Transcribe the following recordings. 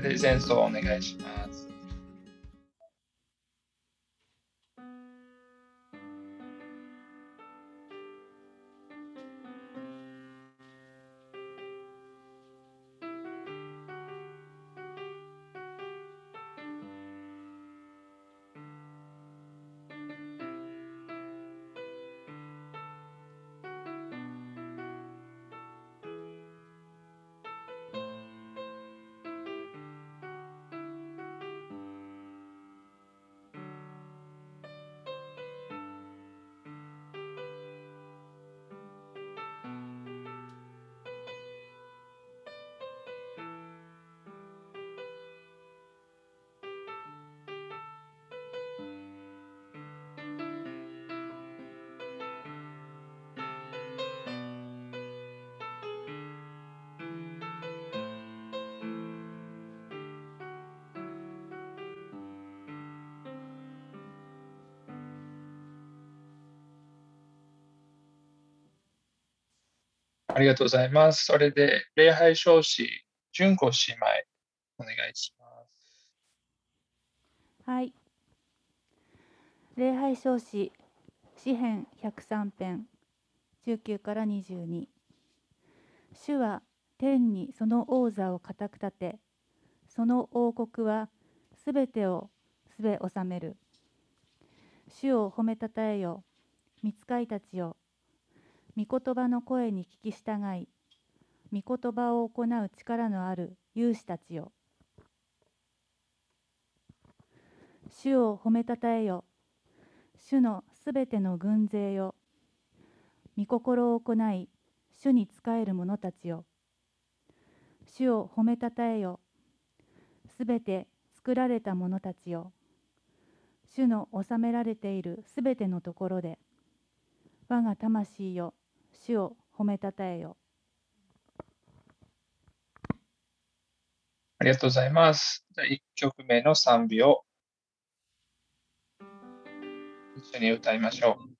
で前奏をお願いします。ありがとうございます。それで、礼拝証子、純子姉妹、お願いします。はい。礼拝証子、詩編103編、19から22。主は天にその王座を固く立て、その王国はすべてをすべ治める。主を褒めたたえよ、見つかいたちよ。御言葉の声に聞き従い御言葉を行う力のある勇士たちよ。主を褒めたたえよ。主のすべての軍勢よ。御心を行い主に仕える者たちよ。主を褒めたたえよ。すべて作られた者たちよ。主の治められているすべてのところで我が魂よ。主を褒めたたえよ。ありがとうございます。じゃ1曲目の賛美を一緒に歌いましょう。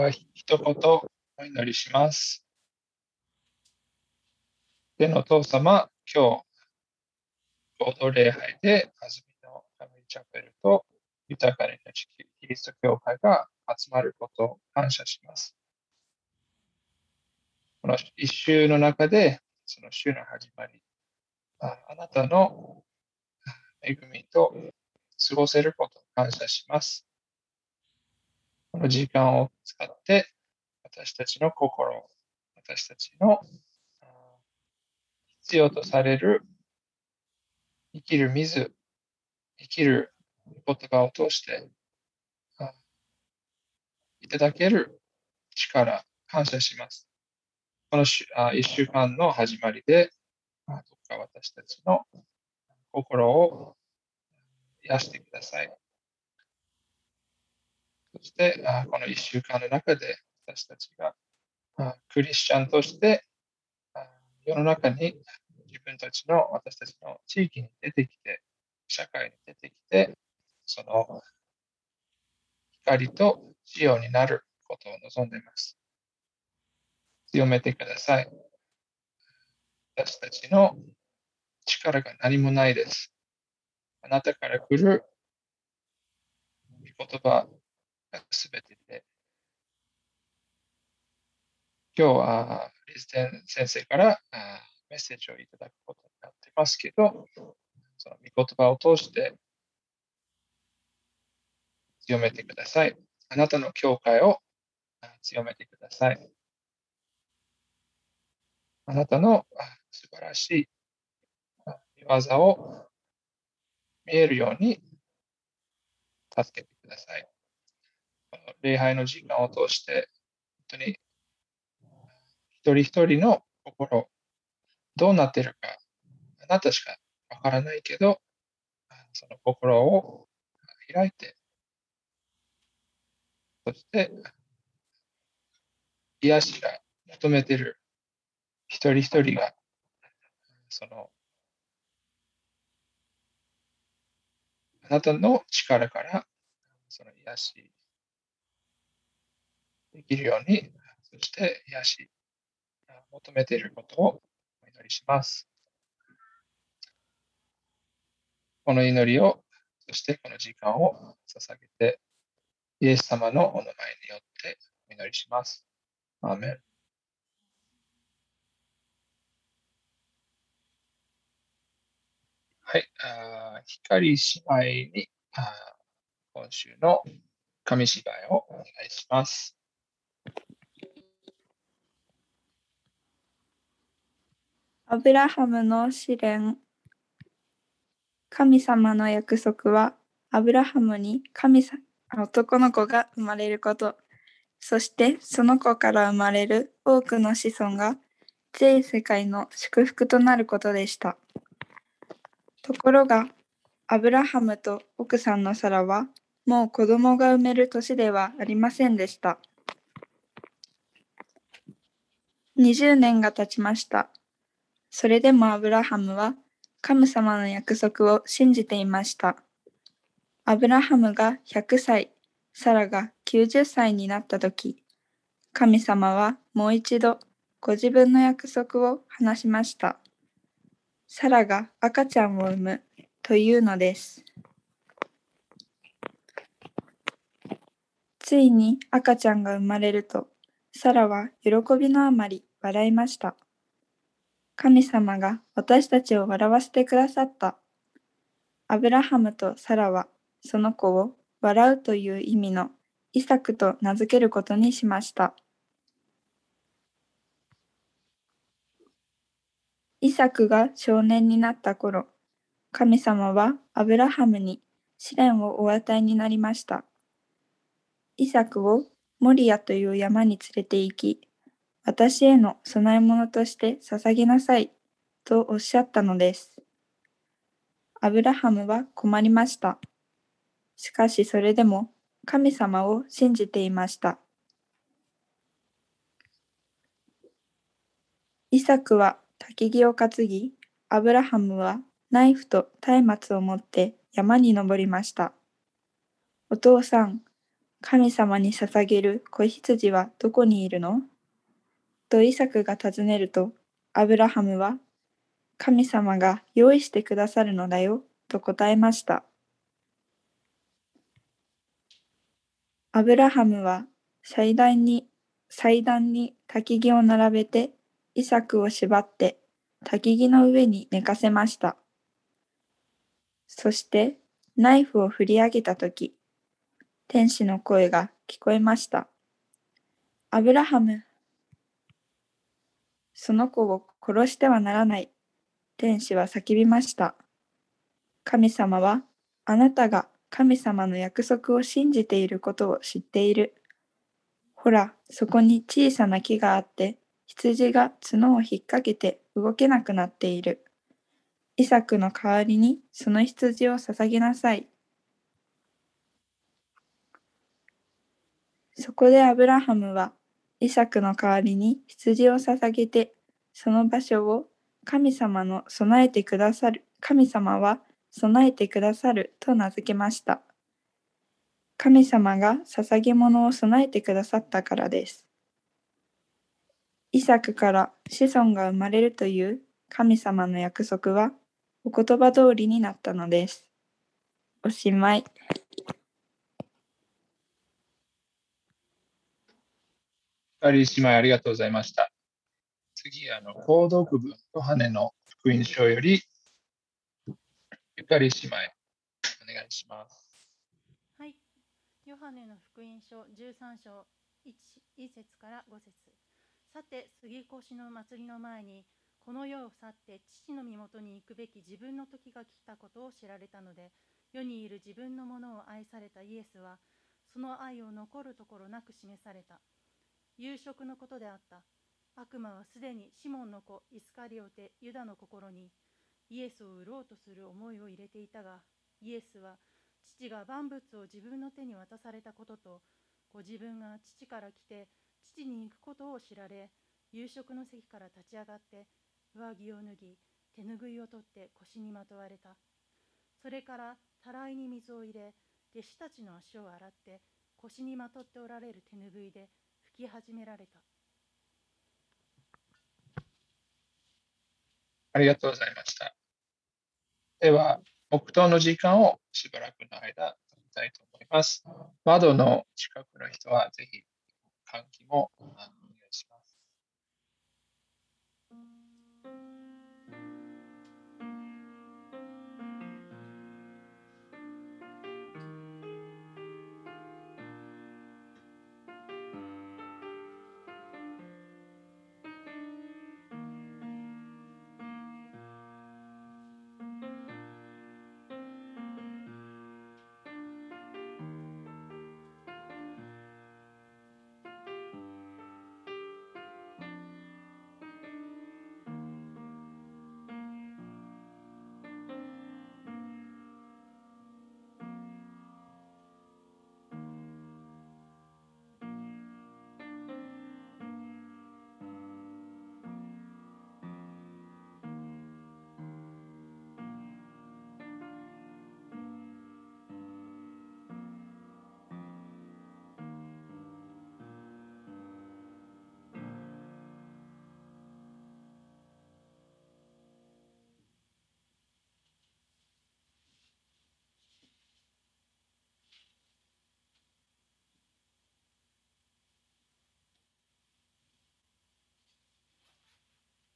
は、一言お祈りします。天の父様、今日、合同礼拝で、あずみのファミリーチャペルと豊かな命キリスト教会が集まることを感謝します。この一週の中で、その週の始まり、ああなたの恵みと過ごせることを感謝します。この時間を使って、私たちの心、私たちの必要とされる生きる水、生きる言葉を通していただける力、感謝します。この1週間の始まりで、どうか私たちの心を癒してください。そしてあ、この1週間の中で私たちがあクリスチャンとしてあ世の中に自分たちの私たちの地域に出てきて、社会に出てきて、その光と仕様になることを望んでいます。強めてください。私たちの力が何もないです。あなたから来る言葉すべてで、今日はリズデン先生からメッセージをいただくことになってますけど、その御言葉を通して強めてください。あなたの教会を強めてください。あなたの素晴らしい技を見えるように助けてください。礼拝の時間を通して、本当に一人一人の心、どうなっているか、あなたしかわからないけど、その心を開いて、そして、癒しが求めてる一人一人が、その、あなたの力から、その癒しできるように、そして癒し、求めていることをお祈りします。この祈りを、そしてこの時間を捧げて、イエス様のお名前によってお祈りします。アーメン。はい、あ光姉妹にあ今週の紙芝居をお願いします。アブラハムの試練神様の約束はアブラハムに神様男の子が生まれること、そしてその子から生まれる多くの子孫が全世界の祝福となることでした。ところが、アブラハムと奥さんのサラはもう子供が産める年ではありませんでした。20年が経ちました。それでもアブラハムは神様の約束を信じていました。アブラハムが100歳、サラが90歳になった時、神様はもう一度ご自分の約束を話しました。サラが赤ちゃんを産むというのです。ついに赤ちゃんが生まれると、サラは喜びのあまり笑いました。神様が私たちを笑わせてくださった。アブラハムとサラはその子を笑うという意味のイサクと名付けることにしました。イサクが少年になった頃、神様はアブラハムに試練をお与えになりました。イサクをモリアという山に連れて行き、私への供え物として捧げなさいとおっしゃったのです。アブラハムは困りました。しかしそれでも神様を信じていました。イサクは焚き木を担ぎ、アブラハムはナイフと松明を持って山に登りました。お父さん、神様に捧げる子羊はどこにいるの？とイサクが尋ねると、アブラハムは、神様が用意してくださるのだよ、と答えました。アブラハムは最大に祭壇に焚き木を並べて、イサクを縛って焚き木の上に寝かせました。そしてナイフを振り上げたとき、天使の声が聞こえました。アブラハム、その子を殺してはならない。天使は叫びました。神様はあなたが神様の約束を信じていることを知っている。ほら、そこに小さな木があって、羊が角を引っ掛けて動けなくなっている。イサクの代わりにその羊を捧げなさい。そこでアブラハムはイサクの代わりに羊を捧げて、その場所を神様の備えてくださる、神様は備えてくださると名付けました。神様が捧げ物を備えてくださったからです。イサクから子孫が生まれるという神様の約束はお言葉通りになったのです。おしまい。二人姉妹ありがとうございました。次、あの、購読文、ヨハネの福音書よりゆかり姉妹、お願いします。はい。ヨハネの福音書13章 1, 1節から5節さて、杉越の祭りの前に、この世を去って父の身元に行くべき自分の時が来たことを知られたので、世にいる自分のものを愛されたイエスは、その愛を残るところなく示された。夕食のことであった。悪魔はすでにシモンの子イスカリオテユダの心にイエスを売ろうとする思いを入れていたが、イエスは父が万物を自分の手に渡されたことと、ご自分が父から来て父に行くことを知られ、夕食の席から立ち上がって上着を脱ぎ、手ぬぐいを取って腰にまとわれた。それからたらいに水を入れ、弟子たちの足を洗って腰にまとっておられる手ぬぐいで吹き始められた。ありがとうございました。では、黙祷の時間をしばらくの間、取りたいと思います。窓の近くの人は、ぜひ、換気も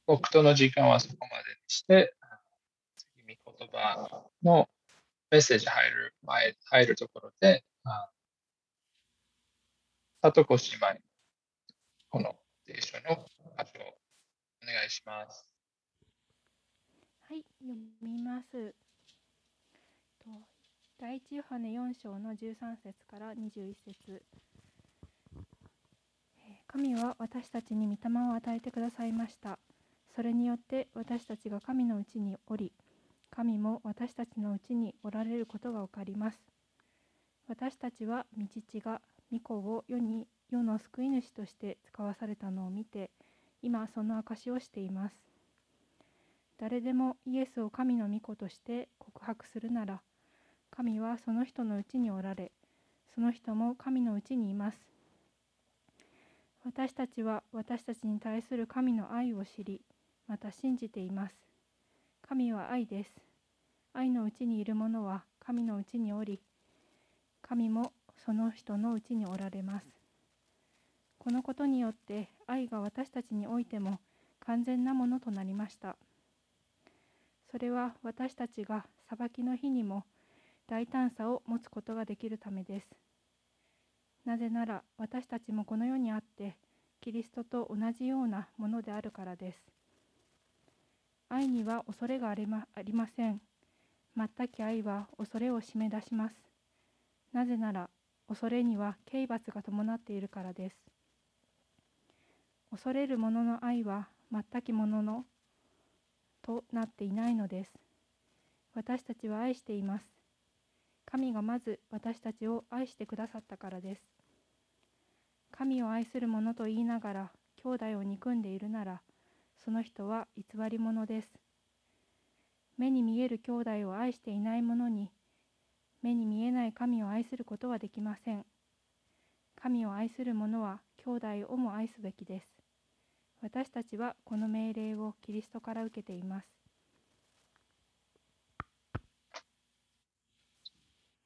僕との時間はそこまでにして、次、御言葉のメッセージ入る前、入るところで、里子姉妹、この聖書の箇所をお願いします。はい、読みます。第一ヨハネ4章の13節から21節神は私たちに御霊を与えてくださいました。それによって私たちが神のうちにおり、神も私たちのうちにおられることがわかります。私たちは御父が御子を世に世の救い主として使わされたのを見て、今その証しをしています。誰でもイエスを神の御子として告白するなら、神はその人のうちにおられ、その人も神のうちにいます。私たちは私たちに対する神の愛を知り、また信じています。神は愛です。愛のうちにいる者は神のうちにおり、神もその人のうちにおられます。このことによって愛が私たちにおいても完全なものとなりましたそれは私たちが裁きの日にも大胆さを持つことができるためですなぜなら私たちもこの世にあってキリストと同じようなものであるからです愛には恐れがありまありません。全き愛は恐れを締め出します。なぜなら恐れには刑罰が伴っているからです。恐れる者の愛は全きもののとなっていないのです。私たちは愛しています。神がまず私たちを愛してくださったからです。神を愛する者と言いながら兄弟を憎んでいるならその人は偽り者です。目に見える兄弟を愛していない者に目に見えない神を愛することはできません。神を愛する者は兄弟をも愛すべきです。私たちはこの命令をキリストから受けています。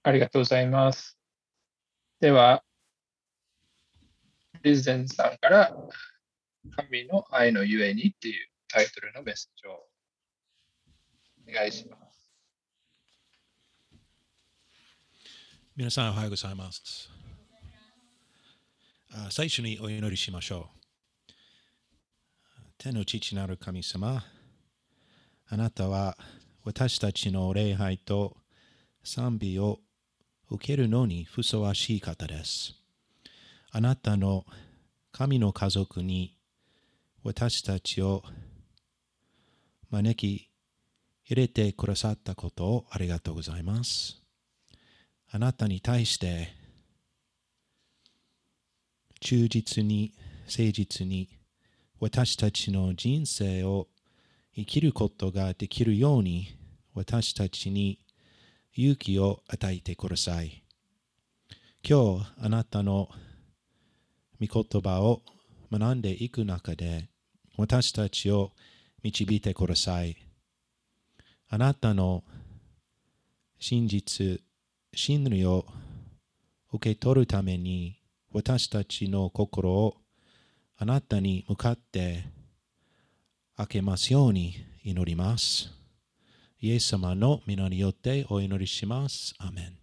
ありがとうございます。では、リゼンさんから、神の愛のゆえにっていうタイトルのメッセージをお願いします。皆さんおはようございます。最初にお祈りしましょう。天の父なる神様、あなたは私たちの礼拝と賛美を受けるのにふさわしい方です。あなたの神の家族に私たちを招き入れてくださったことをありがとうございます。あなたに対して忠実に誠実に私たちの人生を生きることができるように私たちに勇気を与えてください。今日あなたの御言葉を学んでいく中で私たちを導いてください。あなたの真実、真理を受け取るために私たちの心をあなたに向かって開けますように祈ります。イエス様の皆によってお祈りします。アメン。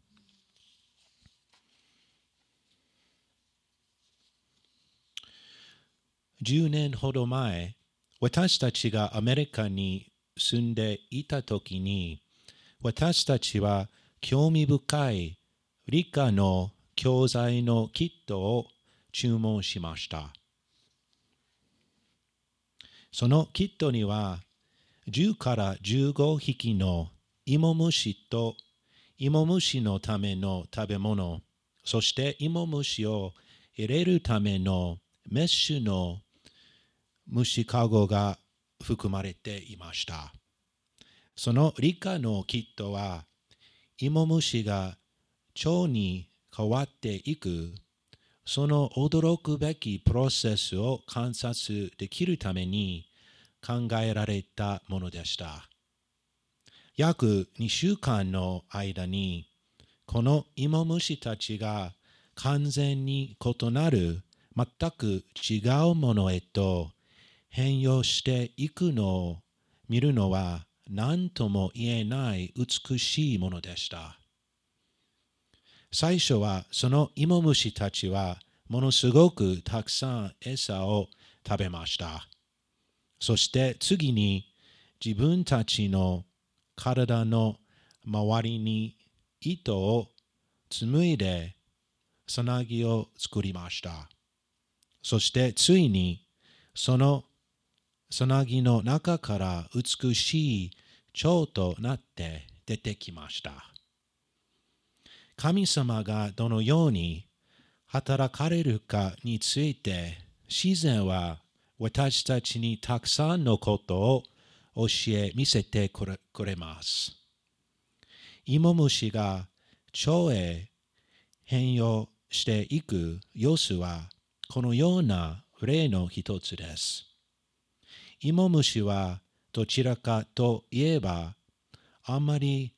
10年ほど前、私たちがアメリカに住んでいたときに、私たちは興味深い理科の教材のキットを注文しました。そのキットには10から15匹の芋虫と芋虫のための食べ物、そして芋虫を入れるためのメッシュの虫かごが含まれていました。その理科のキットは芋虫が腸に変わっていくその驚くべきプロセスを観察できるために考えられたものでした。約2週間の間にこの芋虫たちが完全に異なる全く違うものへと変容していくのを見るのは何とも言えない美しいものでした。最初はその芋虫たちはものすごくたくさん餌を食べました。そして次に自分たちの体の周りに糸を紡いでさなぎを作りました。そしてついにそのさなぎの中から美しい蝶となって出てきました。神様がどのように働かれるかについて自然は私たちにたくさんのことを教え見せてくれくれます。芋虫が蝶へ変容していく様子はこのような例の一つです。芋虫はどちらかといえばあんまり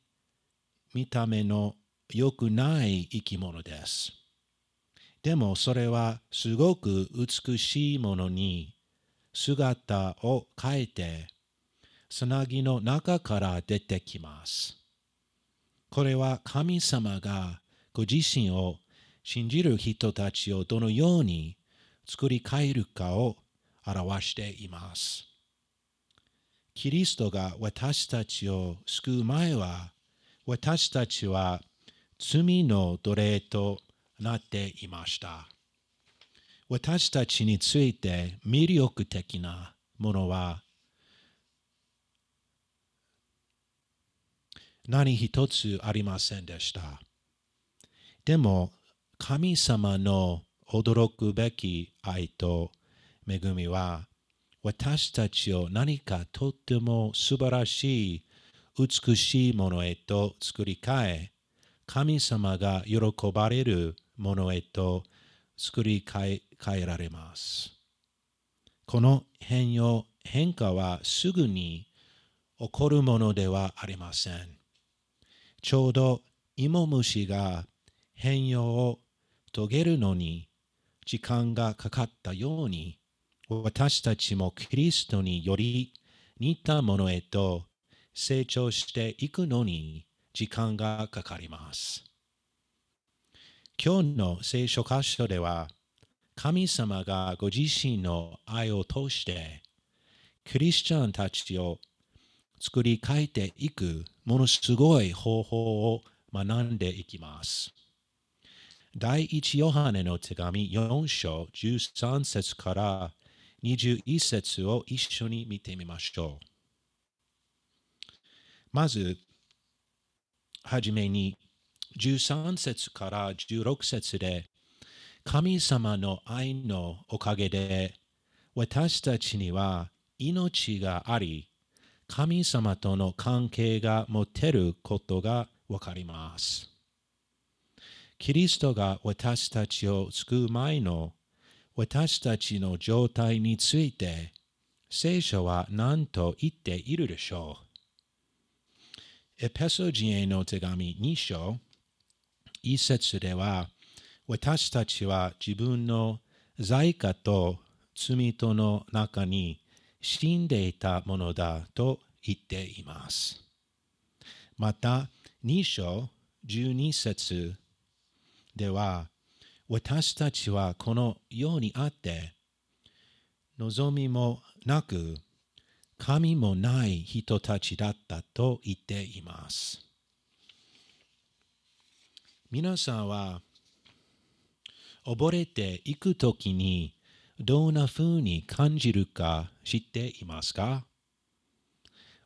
見た目の良くない生き物です。でもそれはすごく美しいものに姿を変えて、つなぎの中から出てきます。これは神様がご自身を信じる人たちをどのように作り変えるかを表しています。キリストが私たちを救う前は、私たちは罪の奴隷となっていました。私たちについて魅力的なものは何一つありませんでした。でも神様の驚くべき愛と恵みは私たちを何かとっても素晴らしい美しいものへと作り変え神様が喜ばれるものへと作り変えられます。この変容、変化はすぐに起こるものではありません。ちょうど芋虫が変容を遂げるのに時間がかかったように私たちもキリストにより似たものへと成長していくのに時間がかかります。今日の聖書箇所では、神様がご自身の愛を通して、クリスチャンたちを作り変えていくものすごい方法を学んでいきます。第一ヨハネの手紙4章13節から21節を一緒に見てみましょう。まず、はじめに13節から16節で神様の愛のおかげで私たちには命があり神様との関係が持てることがわかります。キリストが私たちを救う前の私たちの状態について聖書は何と言っているでしょう？エペソ人への手紙2章一節では、私たちは自分の罪過と罪との中に死んでいたものだと言っています。また、2章12節では、私たちはこの世にあって、望みもなく、神もない人たちだったと言っています。皆さんは溺れていくときにどんな風に感じるか知っていますか？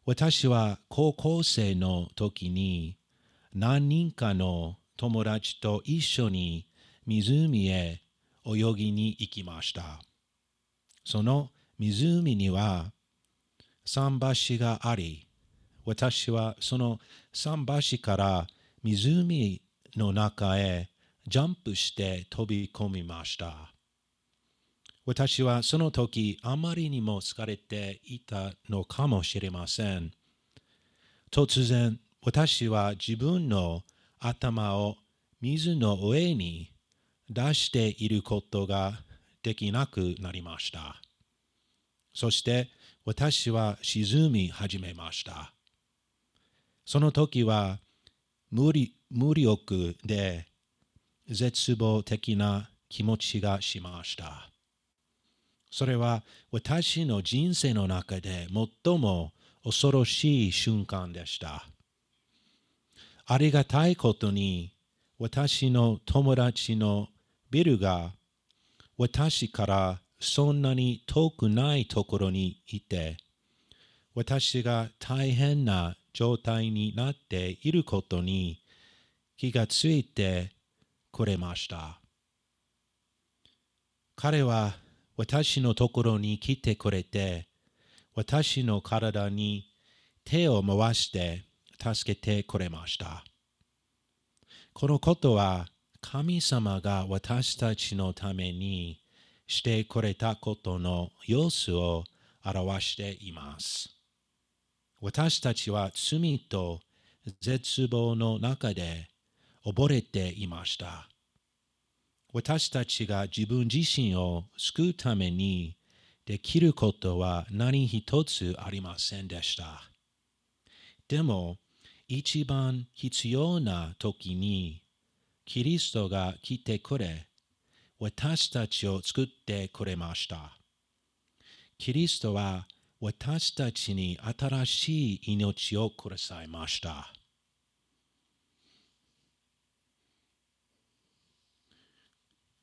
私は高校生の時に何人かの友達と一緒に湖へ泳ぎに行きました。その湖には桟橋があり、私はその桟橋から湖の中へジャンプして飛び込みました。私はその時あまりにも疲れていたのかもしれません。突然私は自分の頭を水の上に出していることができなくなりました。そして私は沈み始めました。その時は無理無力で絶望的な気持ちがしました。それは私の人生の中で最も恐ろしい瞬間でした。ありがたいことに私の友達のビルが私からそんなに遠くないところにいて私が大変な状態になっていることに気がついてくれました。彼は私のところに来てくれて、私の体に手を回して助けてくれました。このことは神様が私たちのためにしてくれたことの様子を表しています。私たちは罪と絶望の中で溺れていました。私たちが自分自身を救うためにできることは何一つありませんでした。でも、一番必要な時に、キリストが来てくれ、私たちを救ってくれました。キリストは私たちに新しい命をくださいました。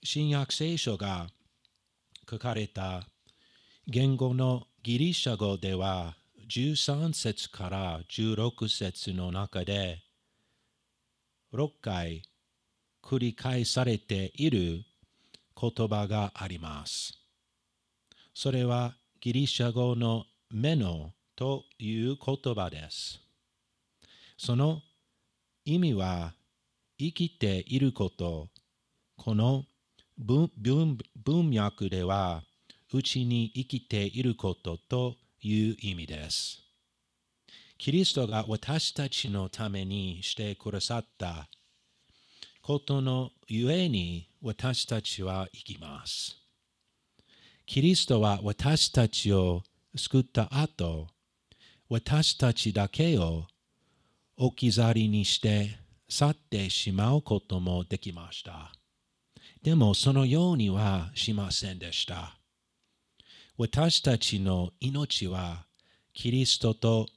新約聖書が書かれた言語のギリシャ語では13節から16節の中で6回繰り返されている言葉があります。それはギリシャ語のメノという言葉です。その意味は生きていること、この文脈ではうちに生きていることという意味です。キリストが私たちのためにしてくださったことのゆえに私たちは生きます。キリストは私たちを救った後、私たちだけを置き去りにして去ってしまうこともできました。でもそのようにはしませんでした。私たちの命はキリストと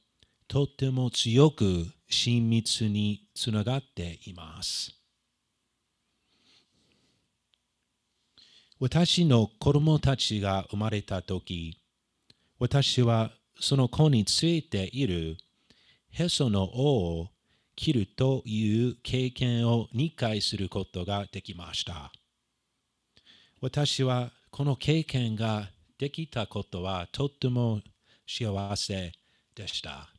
とても強く親密につながっています。私の子供たちが生まれたとき、私はその子についているへその緒を切るという経験を2回することができました。私はこの経験ができたことはとっても幸せでした。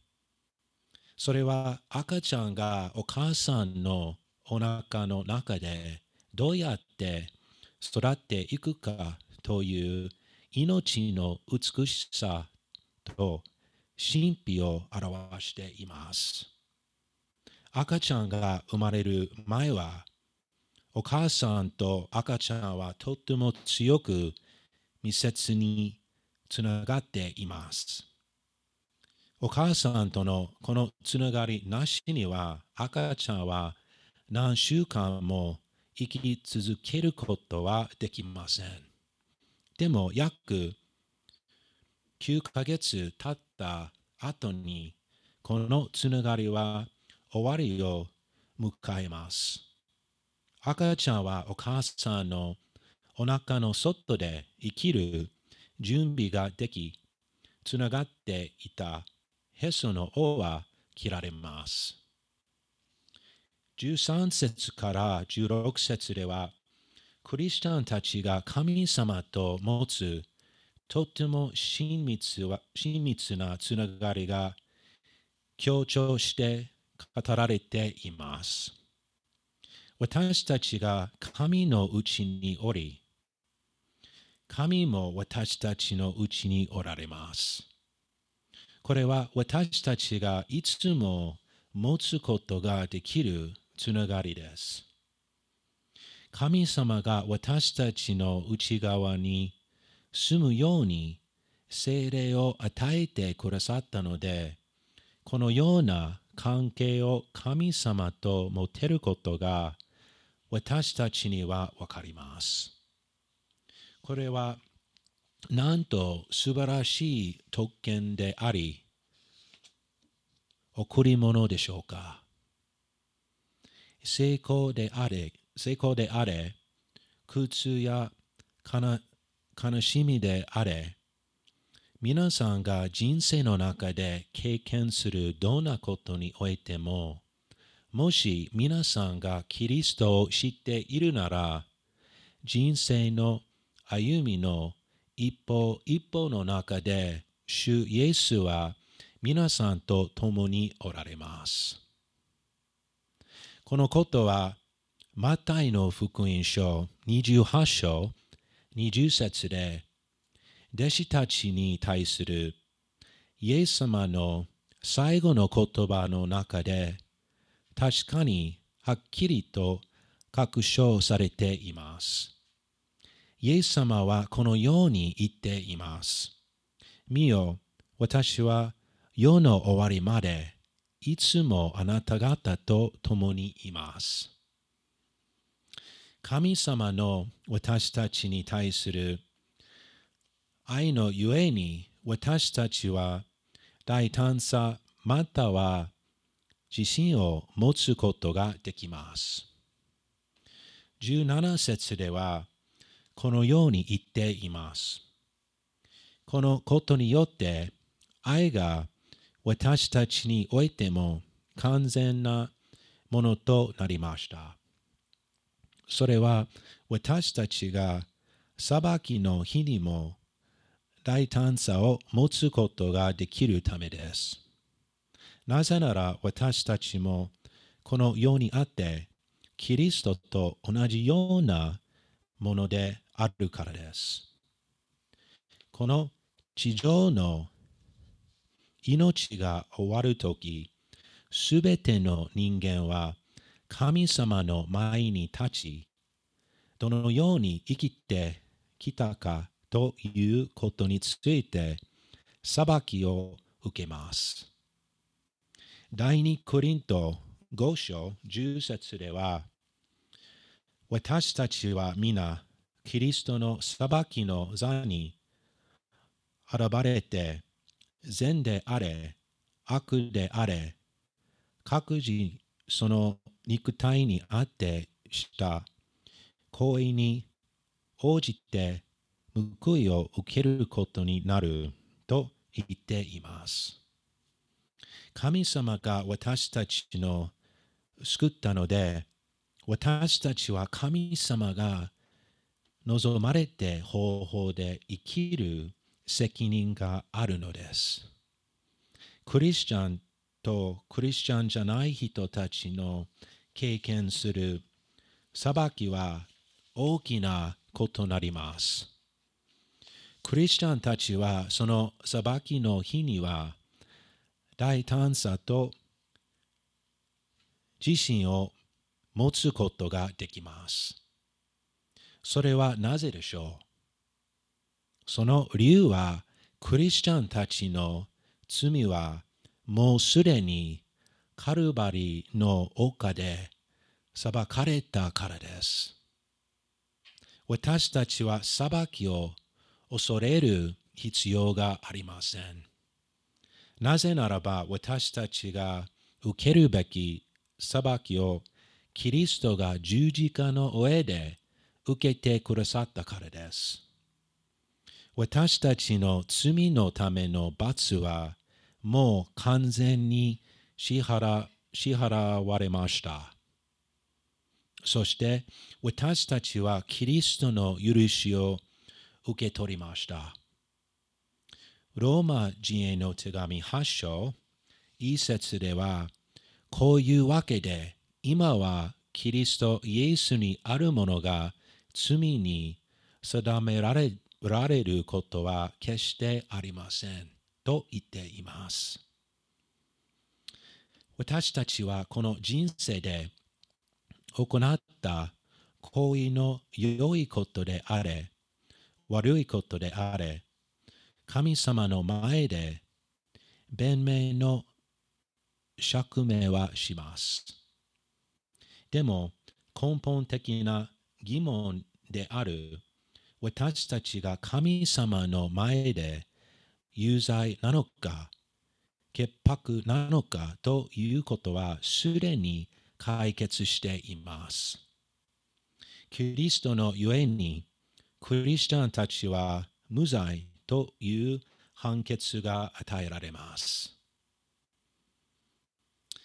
それは赤ちゃんがお母さんのお腹の中でどうやって育っていくかという命の美しさと神秘を表しています。赤ちゃんが生まれる前はお母さんと赤ちゃんはとっても強く密接につながっています。お母さんとのこのつながりなしには赤ちゃんは何週間も生き続けることはできません。でも約9ヶ月経った後にこのつながりは終わりを迎えます。赤ちゃんはお母さんのお腹の外で生きる準備ができ、つながっていたへその緒は切られます。13節から16節では、クリスチャンたちが神様と持つとても親密は親密なつながりが強調して語られています。私たちが神のうちにおり、神も私たちのうちにおられます。これは私たちがいつも持つことができるつながりです。神様が私たちの内側に住むように精霊を与えてくださったので、このような関係を神様と持てることが私たちにはわかります。これはなんと素晴らしい特権であり、贈り物でしょうか？成功であれ、成功であれ、苦痛や悲しみであれ、皆さんが人生の中で経験するどんなことにおいても、もし皆さんがキリストを知っているなら、人生の歩みの一歩一歩の中で、主イエスは皆さんと共におられます。このことは、マタイの福音書28章20節で、弟子たちに対するイエス様の最後の言葉の中で、確かにはっきりと確証されています。イエス様はこのように言っています。見よ、私は世の終わりまでいつもあなた方と共にいます。神様の私たちに対する愛のゆえに私たちは大胆さまたは自信を持つことができます。17節ではこのように言っています。このことによって愛が私たちにおいても完全なものとなりました。それは私たちが裁きの日にも大胆さを持つことができるためです。なぜなら私たちもこの世にあってキリストと同じようなものであるからです。この地上の命が終わるとき、すべての人間は神様の前に立ち、どのように生きてきたかということについて裁きを受けます。第二コリント5章10節では、私たちは皆キリストの裁きの座に現れて、善であれ、悪であれ、各自その肉体にあってした。行為に応じて報いを受けることになる。と言っています。神様が私たちの救ったので、私たちは神様が望まれて方法で生きる。責任があるのです。クリスチャンとクリスチャンじゃない人たちの経験する裁きは大きなことになります。クリスチャンたちはその裁きの日には大胆さと自信を持つことができます。それはなぜでしょう？その理由はクリスチャンたちの罪はもうすでにカルバリの丘で裁かれたからです。私たちは裁きを恐れる必要がありません。なぜならば私たちが受けるべき裁きをキリストが十字架の上で受けてくださったからです。私たちの罪のための罰はもう完全に支払支払われました。そして私たちはキリストの許しを受け取りました。ローマ人への手紙8章、一節では、こういうわけで、今はキリストイエスにあるものが罪に定められられることは決してありませんと言っています。私たちはこの人生で行った行為の良いことであれ、悪いことであれ、神様の前で弁明の釈明はします。でも根本的な疑問である私たちが神様の前で有罪なのか潔白なのかということはすでに解決しています。キリストのゆえにクリスチャンたちは無罪という判決が与えられます。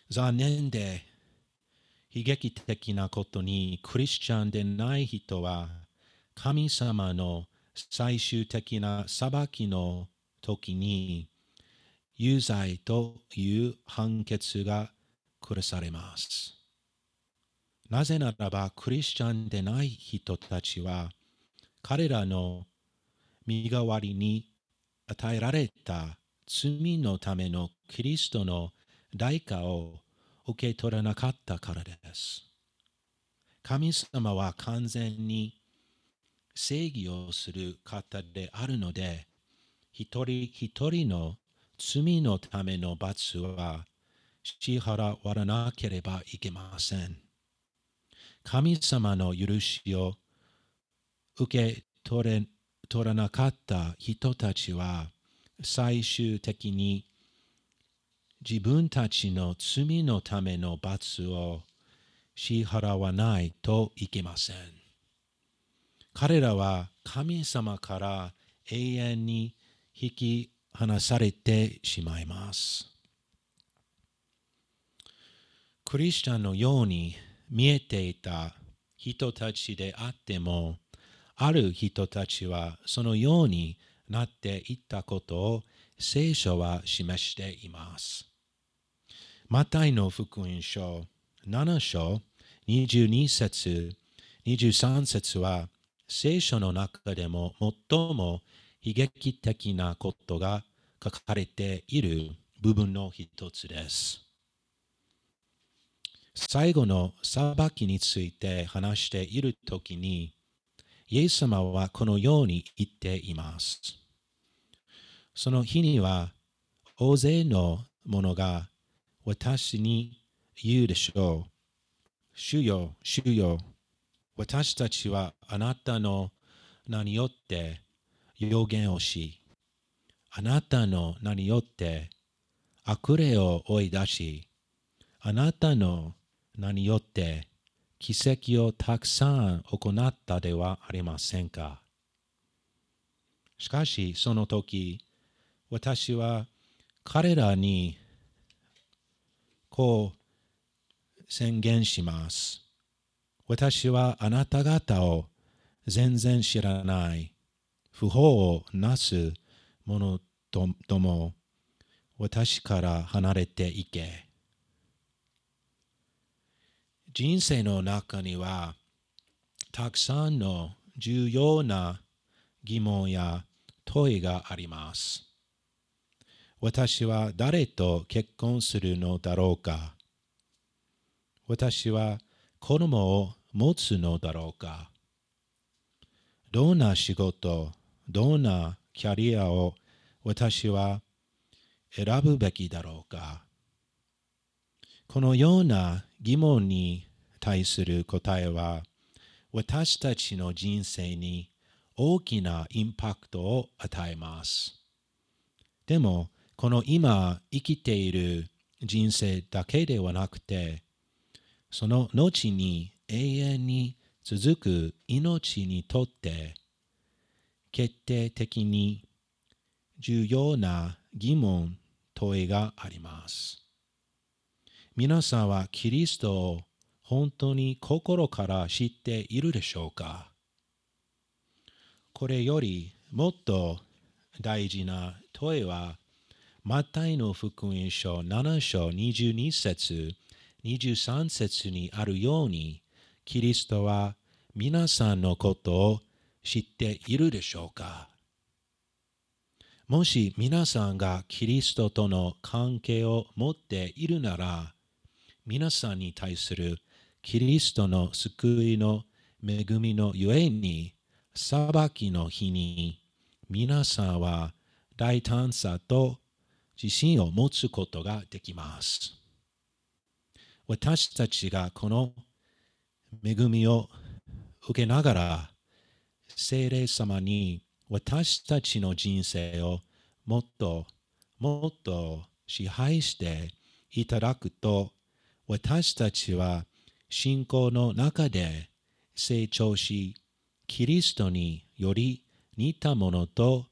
残念で悲劇的なことにクリスチャンでない人は神様の最終的な裁きの時に有罪という判決が下されます。なぜならばクリスチャンでない人たちは彼らの身代わりに与えられた罪のためのキリストの代価を受け取らなかったからです。神様は完全に正義をする方であるので、一人一人の罪のための罰は支払わなければいけません。神様の許しを受け取れ取らなかった人たちは最終的に自分たちの罪のための罰を支払わないといけません。彼らは神様から永遠に引き離されてしまいます。クリスチャンのように見えていた人たちであっても、ある人たちはそのようになっていったことを聖書は示しています。マタイの福音書7章22節23節は聖書の中でも最も悲劇的なことが書かれている部分の一つです。最後の裁きについて話しているときに、イエス様はこのように言っています。その日には大勢の者が私に言うでしょう。主よ、主よ、私たちはあなたの名によって予言をし、あなたの名によって悪霊を追い出し、あなたの名によって奇跡をたくさん行ったではありませんか。しかし、その時、私は彼らにこう宣言します。私はあなた方を全然知らない。不法をなす者とも私から離れていけ。人生の中にはたくさんの重要な疑問や問いがあります。私は誰と結婚するのだろうか私は子供を持つのだろうか？どんな仕事、どんなキャリアを私は選ぶべきだろうか？このような疑問に対する答えは私たちの人生に大きなインパクトを与えます。でも、この今生きている人生だけではなくて、その後に永遠に続く命にとって決定的に重要な疑問、問いがあります。皆さんはキリストを本当に心から知っているでしょうか？これよりもっと大事な問いは、マタイの福音書7章22節23節にあるように、キリストは皆さんのことを知っているでしょうか？もし皆さんがキリストとの関係を持っているなら、皆さんに対するキリストの救いの恵みのゆえに、裁きの日に皆さんは大胆さと自信を持つことができます。私たちがこの恵みを受けながら、聖霊様に私たちの人生をもっともっと支配していただくと私たちは信仰の中で成長し、キリストにより似たものと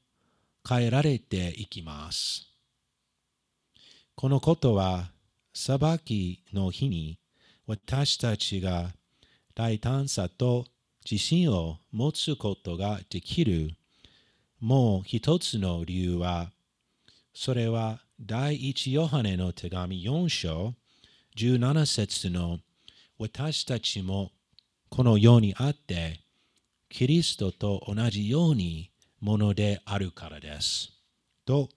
変えられていきます。このことは、裁きの日に私たちが大胆さと自信を持つことができるもう一つの理由は、それは第一ヨハネの手紙4章17節の私たちもこの世にあって、キリストと同じようにものであるからです。と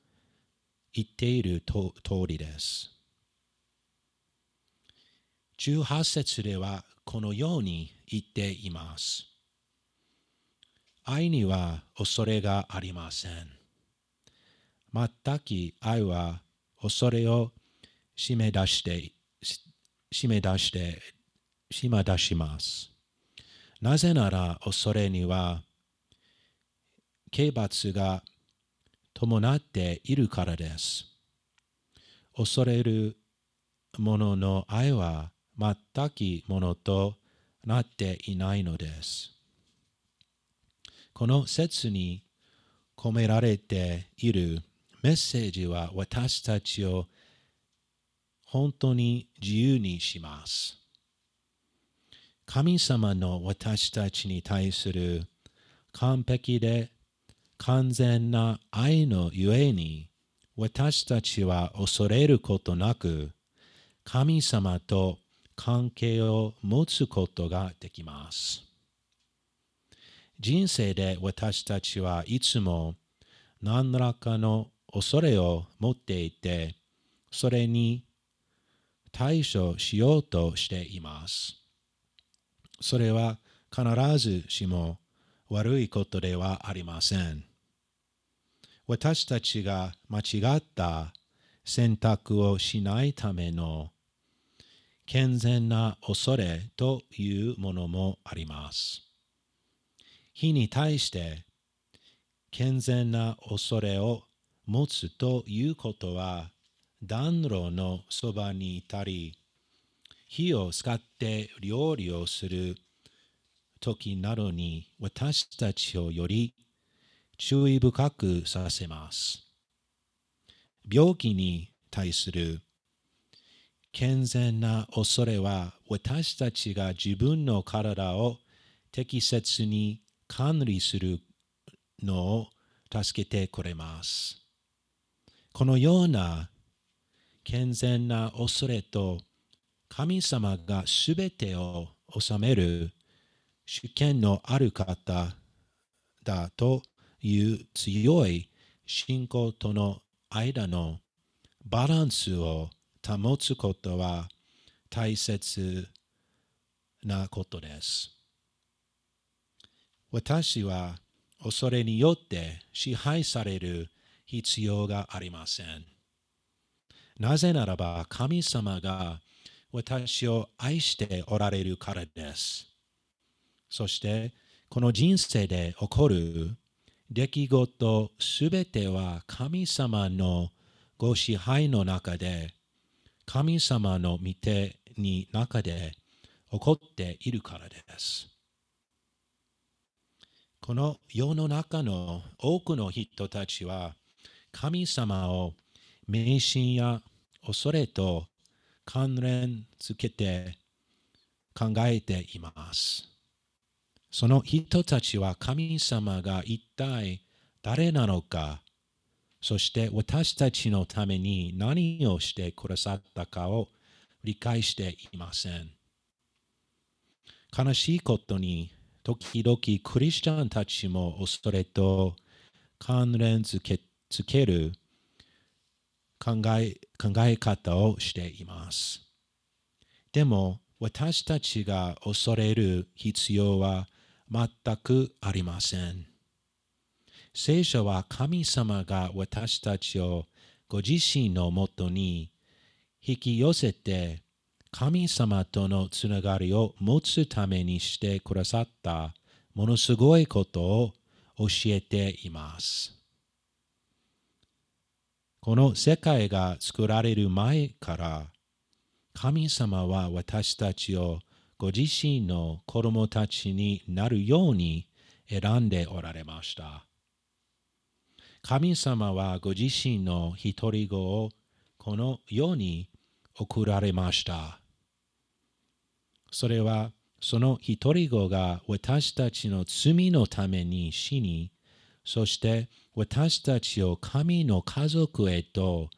言っていると通りです。18節ではこのように言っています。愛には恐れがありません。全き愛は恐れを締め出して、締め出して、締め出します。なぜなら恐れには刑罰が伴っているからです。恐れる者の愛は全きものとなっていないのです。この説に込められているメッセージは私たちを本当に自由にします。神様の私たちに対する完璧で完全な愛のゆえに私たちは恐れることなく神様と関係を持つことができます。人生で私たちはいつも何らかの恐れを持っていて、それに対処しようとしています。それは必ずしも悪いことではありません。私たちが間違った選択をしないための健全な恐れというものもあります。火に対して健全な恐れを持つということは暖炉のそばにいたり火を使って料理をする時などに私たちをより注意深くさせます。病気に対する健全な恐れは私たちが自分の体を適切に管理するのを助けてくれます。このような健全な恐れと神様がすべてを治める主権のある方だという強い信仰との間のバランスを保つことは大切なことです。私は恐れによって支配される必要がありません。なぜならば神様が私を愛しておられるからです。そしてこの人生で起こる出来事すべては神様のご支配の中で神様の御手に中で起こっているからです。この世の中の多くの人たちは神様を迷信や恐れと関連づけて考えています。その人たちは神様が一体誰なのか、そして私たちのために何をしてくださったかを理解していません。悲しいことに、時々クリスチャンたちも恐れと関連づけつける考え考え方をしています。でも私たちが恐れる必要は全くありません。聖書は神様が私たちをご自身のもとに引き寄せて神様とのつながりを持つためにしてくださったものすごいことを教えています。この世界が作られる前から神様は私たちをご自身の子供たちになるように選んでおられました。神様はご自身の一人子をこの世に送られました。それはその一人子が私たちの罪のために死に、そして私たちを神の家族へと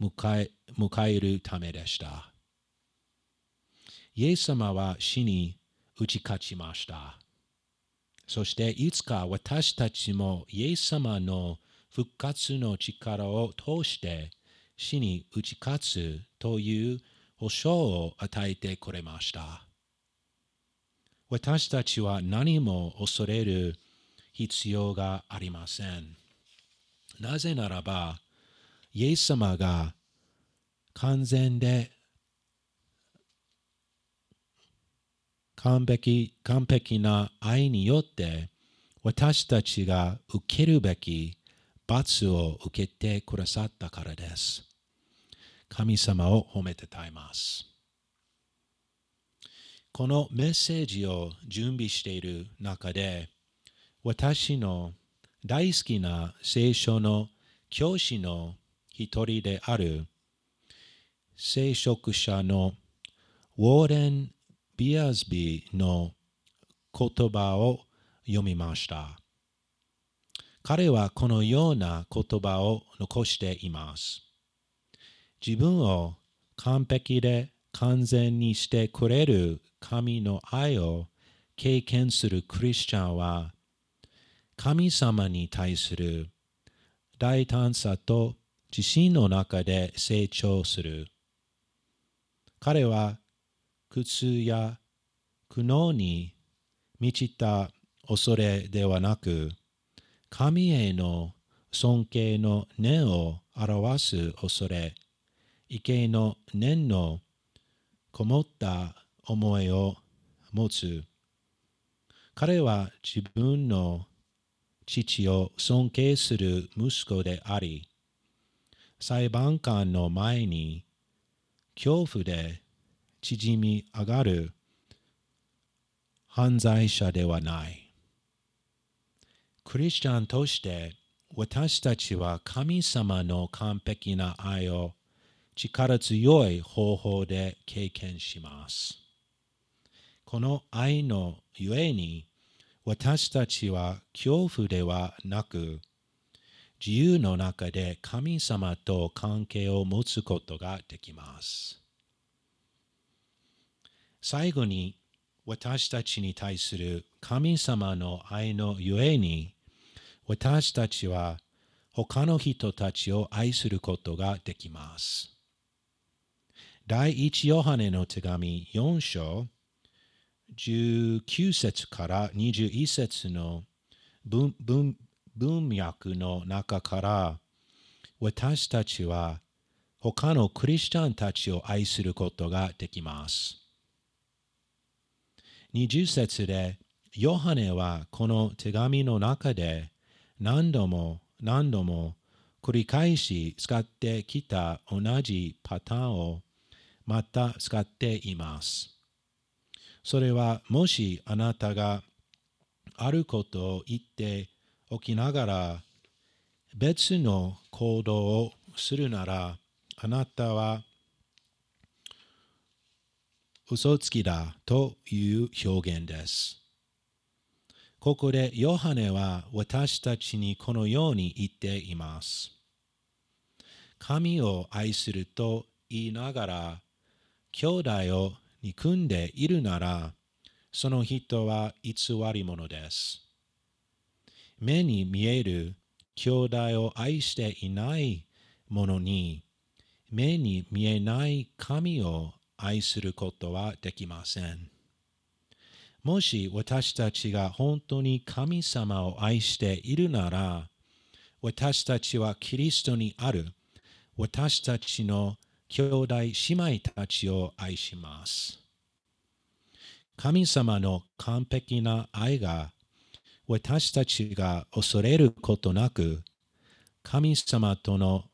迎え迎えるためでした。イエス様は死に打ち勝ちました。そしていつか私たちもイエス様の復活の力を通して死に打ち勝つという保証を与えてくれました。私たちは何も恐れる必要がありません。なぜならば、イエス様が完全で完璧完璧な愛によって私たちが受けるべき罰を受けてくださったからです。神様を褒めてたいます。このメッセージを準備している中で、私の大好きな聖書の教師の一人である聖職者のウォーレン・ビアズビーの言葉を読みました。彼はこのような言葉を残しています。自分を完璧で完全にしてくれる神の愛を経験するクリスチャンは神様に対する大胆さと自信の中で成長する。彼は苦痛や苦悩に満ちた恐れではなく、神への尊敬の念を表す恐れ、畏敬の念のこもった思いを持つ。彼は自分の父を尊敬する息子であり、裁判官の前に恐怖で縮み上がる犯罪者ではない。クリスチャンとして私たちは神様の完璧な愛を力強い方法で経験します。この愛のゆえに私たちは恐怖ではなく自由の中で神様と関係を持つことができます。最後に私たちに対する神様の愛のゆえに私たちは他の人たちを愛することができます。第一ヨハネの手紙4章19節から21節の文文文脈の中から私たちは他のクリスチャンたちを愛することができます。20節でヨハネはこの手紙の中で何度も何度も繰り返し使ってきた同じパターンをまた使っています。それはもしあなたがあることを言っておきながら別の行動をするならあなたは嘘つきだという表現です。ここでヨハネは私たちにこのように言っています。神を愛すると言いながら兄弟を憎んでいるなら、その人は偽り者です。目に見える兄弟を愛していない者に、目に見えない神を愛することはできません。もし私たちが本当に神様を愛しているなら、私たちはキリストにある私たちの兄弟姉妹たちを愛します。神様の完璧な愛が私たちが恐れることなく神様との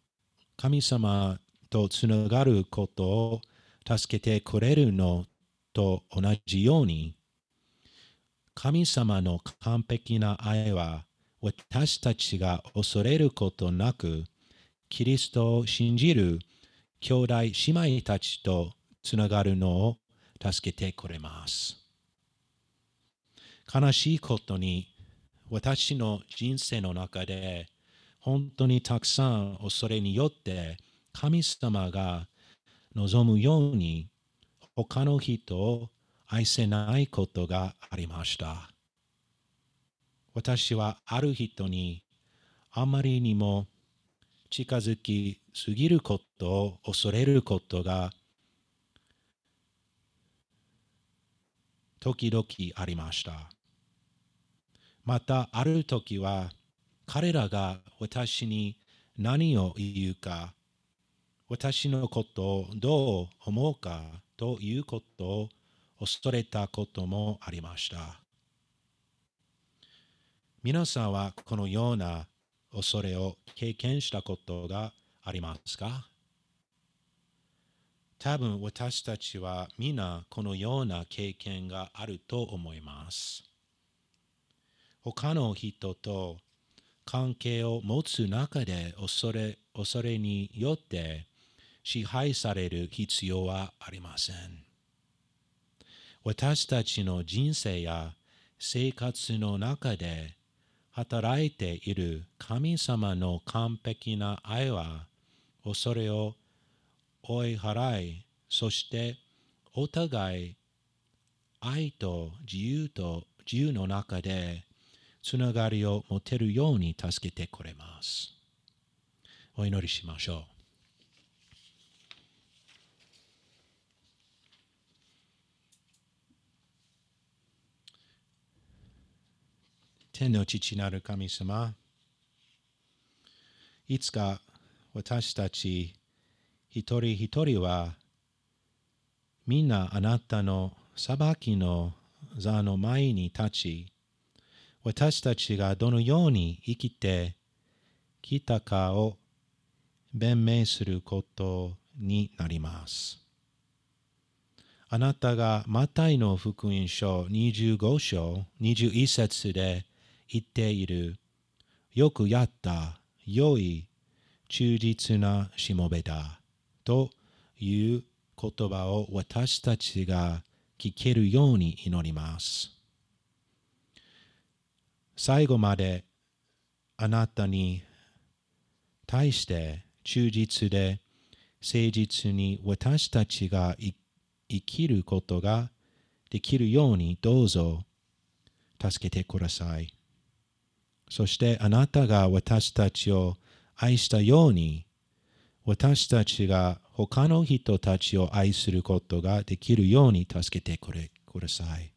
神様とつながることを助けてくれるのと同じように神様の完璧な愛は私たちが恐れることなくキリストを信じる兄弟姉妹たちとつながるのを助けてくれます。悲しいことに私の人生の中で本当にたくさん恐れによって神様が望むように他の人を愛せないことがありました。私はある人にあまりにも近づきすぎることを恐れることが時々ありました。またある時は彼らが私に何を言うか私のことをどう思うかということを恐れたこともありました。皆さんはこのような恐れを経験したことがありますか？多分私たちは皆このような経験があると思います。他の人と関係を持つ中で恐れ恐れによって支配される必要はありません。私たちの人生や生活の中で働いている神様の完璧な愛は恐れを追い払い、そしてお互い愛と自由と自由の中でつながりを持てるように助けてくれます。お祈りしましょう。天の父なる神様、いつか私たち一人一人はみんなあなたの裁きの座の前に立ち、私たちがどのように生きてきたかを弁明することになります。あなたがマタイの福音書25章21節で言っているよくやった良い忠実なしもべだという言葉を私たちが聞けるように祈ります。最後まであなたに対して忠実で誠実に私たちが生生きることができるようにどうぞ助けてください。そしてあなたが私たちを愛したように私たちが他の人たちを愛することができるように助けてくれください。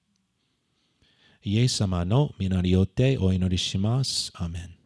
イエス様の皆によってお祈りします。アメン。